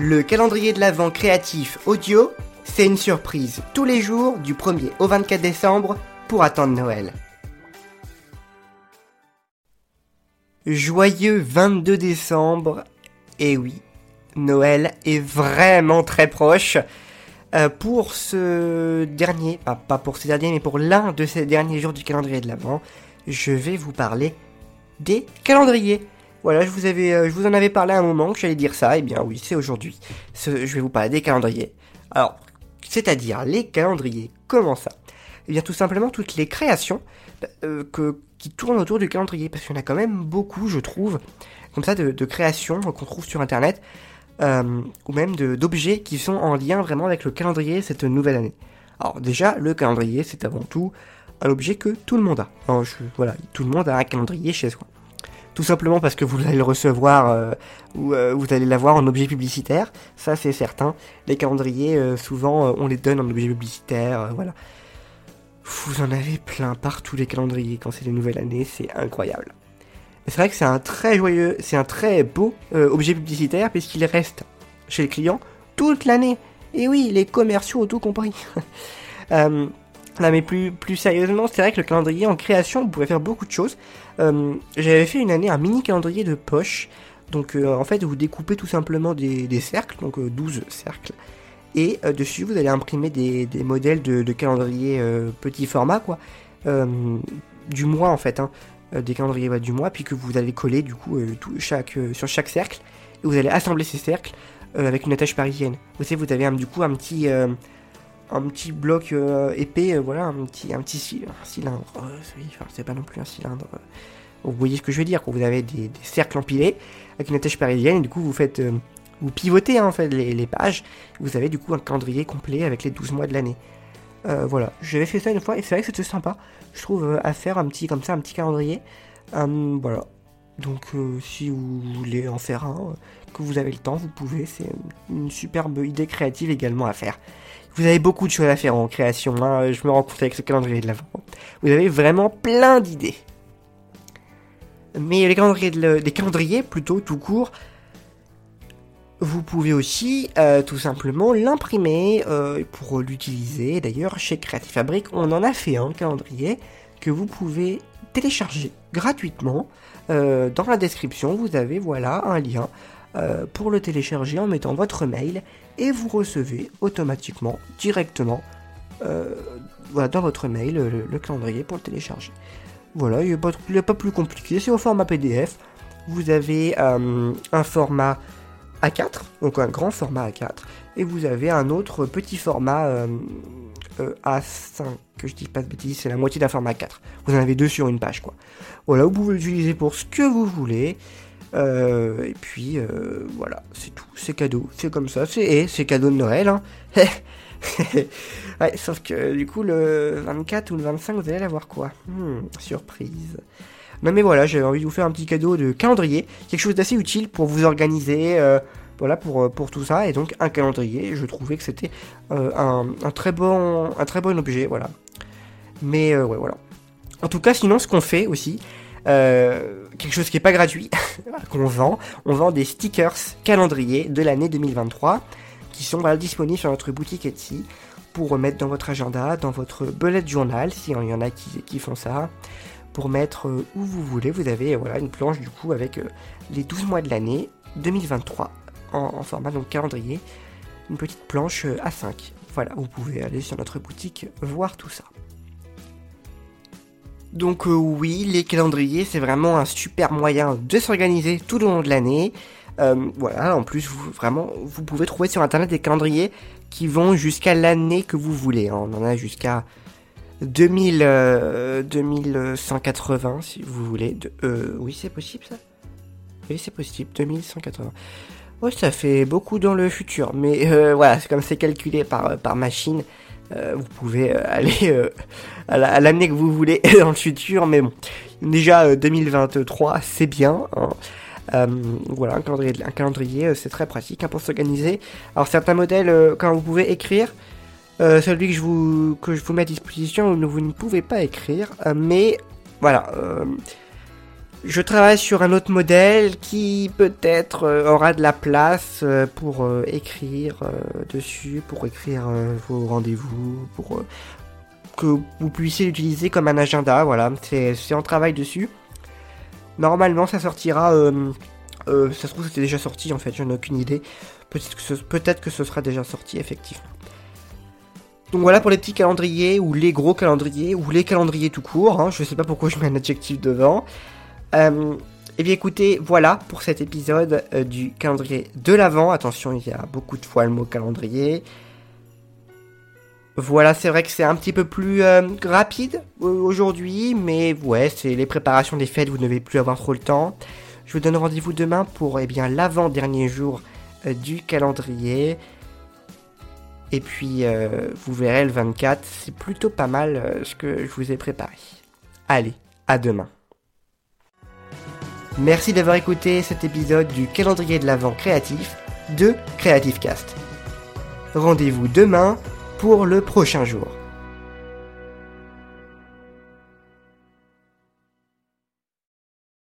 Le calendrier de l'Avent créatif audio, c'est une surprise tous les jours du 1er au 24 décembre pour attendre Noël. Joyeux 22 décembre, et oui, Noël est vraiment très proche. Euh, pour ce dernier, pas pour ce dernier, mais pour l'un de ces derniers jours du calendrier de l'Avent, je vais vous parler des calendriers. Voilà, je vous, avais, euh, je vous en avais parlé à un moment que j'allais dire ça, et eh bien oui, c'est aujourd'hui. je vais vous parler des calendriers. Alors, c'est-à-dire les calendriers, comment ça? Eh bien tout simplement toutes les créations euh, que, qui tournent autour du calendrier, parce qu'il y en a quand même beaucoup, je trouve, comme ça, de, créations qu'on trouve sur Internet, euh, ou même d'objets qui sont en lien vraiment avec le calendrier cette nouvelle année. Alors déjà, le calendrier, c'est avant tout un objet que tout le monde a. voilà, tout le monde a un calendrier chez soi tout simplement parce que vous allez le recevoir euh, ou euh, vous allez l'avoir en objet publicitaire, ça c'est certain. Les calendriers, euh, souvent, on les donne en objet publicitaire, voilà. Vous en avez plein partout les calendriers quand c'est les nouvelles années, c'est incroyable. C'est vrai que c'est un très joyeux, c'est un très beau objet publicitaire puisqu'il reste chez le client toute l'année. Et oui, les commerciaux tout compris. Non mais plus, plus sérieusement, c'est vrai que le calendrier en création, vous pouvez faire beaucoup de choses. Euh, j'avais fait une année un mini calendrier de poche. Donc euh, en fait, vous découpez tout simplement des, cercles, donc 12 euh, cercles. Et dessus, vous allez imprimer des, modèles de, calendrier petit format, quoi. du mois en fait, hein. des calendriers du mois, puis que vous allez coller du coup sur chaque cercle. Et vous allez assembler ces cercles avec une attache parisienne. Vous savez, vous avez du coup un petit un petit bloc euh, épais, euh, voilà, un petit, un petit cylindre. Euh, c'est pas non plus un cylindre. vous voyez ce que je veux dire, quand vous avez des, cercles empilés avec une attache parisienne, et du coup vous faites, vous pivotez hein, en fait les, pages, vous avez du coup un calendrier complet avec les 12 mois de l'année. voilà, j'avais fait ça une fois et c'est vrai que c'était sympa, je trouve, à faire un petit comme ça, un petit calendrier. voilà. Donc si vous voulez en faire un, que vous avez le temps, vous pouvez, c'est une superbe idée créative également à faire. Vous avez beaucoup de choses à faire en création, hein. je me rends compte avec ce calendrier de l'avant. Vous avez vraiment plein d'idées. Mais les calendriers, plutôt tout court, vous pouvez aussi euh, tout simplement l'imprimer euh, pour l'utiliser. D'ailleurs, chez Creative Fabric, on en a fait un calendrier que vous pouvez télécharger gratuitement. Euh, dans la description, vous avez voilà un lien euh, pour le télécharger en mettant votre mail et vous recevez automatiquement, directement, euh, voilà, dans votre mail, le, calendrier pour le télécharger. Voilà, il a, pas plus compliqué, c'est au format PDF. Vous avez euh, un format A4, donc un grand format A4, et vous avez un autre petit format A5, que je dis pas de bêtises, c'est la moitié d'un format A4. Vous en avez deux sur une page, quoi. Voilà, vous pouvez l'utiliser pour ce que vous voulez. Euh, et puis euh, voilà, c'est tout, c'est cadeau, c'est comme ça, c'est c'est cadeau de Noël. Hein. sauf que du coup le 24 ou le 25 vous allez l'avoir quoi? Hmm, Surprise. Non mais voilà, j'avais envie de vous faire un petit cadeau de calendrier, quelque chose d'assez utile pour vous organiser, euh, voilà pour, pour tout ça, et donc un calendrier, je trouvais que c'était un, un, très bon, un très bon objet, voilà. Mais ouais voilà. En tout cas, sinon ce qu'on fait aussi, euh, quelque chose qui n'est pas gratuit, qu'on vend. On vend des stickers calendrier de l'année 2023 qui sont disponibles sur notre boutique Etsy pour remettre dans votre agenda, dans votre bullet journal, s'il y en a qui, font ça, pour mettre euh, où vous voulez. Vous avez voilà, une planche du coup avec euh, les 12 mois de l'année 2023 en, en, format donc calendrier, une petite planche A5. Voilà, vous pouvez aller sur notre boutique voir tout ça. Donc euh, oui, les calendriers, c'est vraiment un super moyen de s'organiser tout au long de l'année. Euh, voilà, en plus, vous, vraiment, vous pouvez trouver sur Internet des calendriers qui vont jusqu'à l'année que vous voulez. Hein. On en a jusqu'à 2000, 2180, euh, si vous voulez. oui, c'est possible ça? Oui, c'est possible, 2180. Oui, ça fait beaucoup dans le futur, mais voilà, c'est comme c'est calculé par, par machine. Euh, vous pouvez euh, aller euh, à l'année que vous voulez dans le futur, mais bon, déjà 2023, c'est bien. Hein. voilà, un calendrier, un calendrier c'est très pratique hein, pour s'organiser. Alors certains modèles, quand vous pouvez écrire, celui que je, vous, que je vous mets à disposition, vous ne pouvez pas écrire, mais voilà, Je travaille sur un autre modèle qui peut-être euh, aura de la place euh, pour euh, écrire dessus, pour écrire vos rendez-vous, pour que vous puissiez l'utiliser comme un agenda. Voilà, c'est en travail dessus. Normalement, ça sortira. ça se trouve, c'était déjà sorti en fait, j'en ai aucune idée. Peut-être que, ce, sera déjà sorti, effectivement. Donc voilà pour les petits calendriers, ou les gros calendriers, ou les calendriers tout court. Hein. Je sais pas pourquoi je mets un adjectif devant. Euh, eh bien écoutez, voilà pour cet épisode euh, du calendrier de l'Avent. Attention, il y a beaucoup de fois le mot calendrier. Voilà, c'est vrai que c'est un petit peu plus euh, rapide aujourd'hui, mais ouais, c'est les préparations des fêtes, vous ne devez plus avoir trop le temps. Je vous donne rendez-vous demain pour eh bien l'avant-dernier jour du calendrier. Et puis, vous verrez le 24, c'est plutôt pas mal ce que je vous ai préparé. Allez, à demain. Merci d'avoir écouté cet épisode du calendrier de l'Avent créatif de Creative Cast. Rendez-vous demain pour le prochain jour.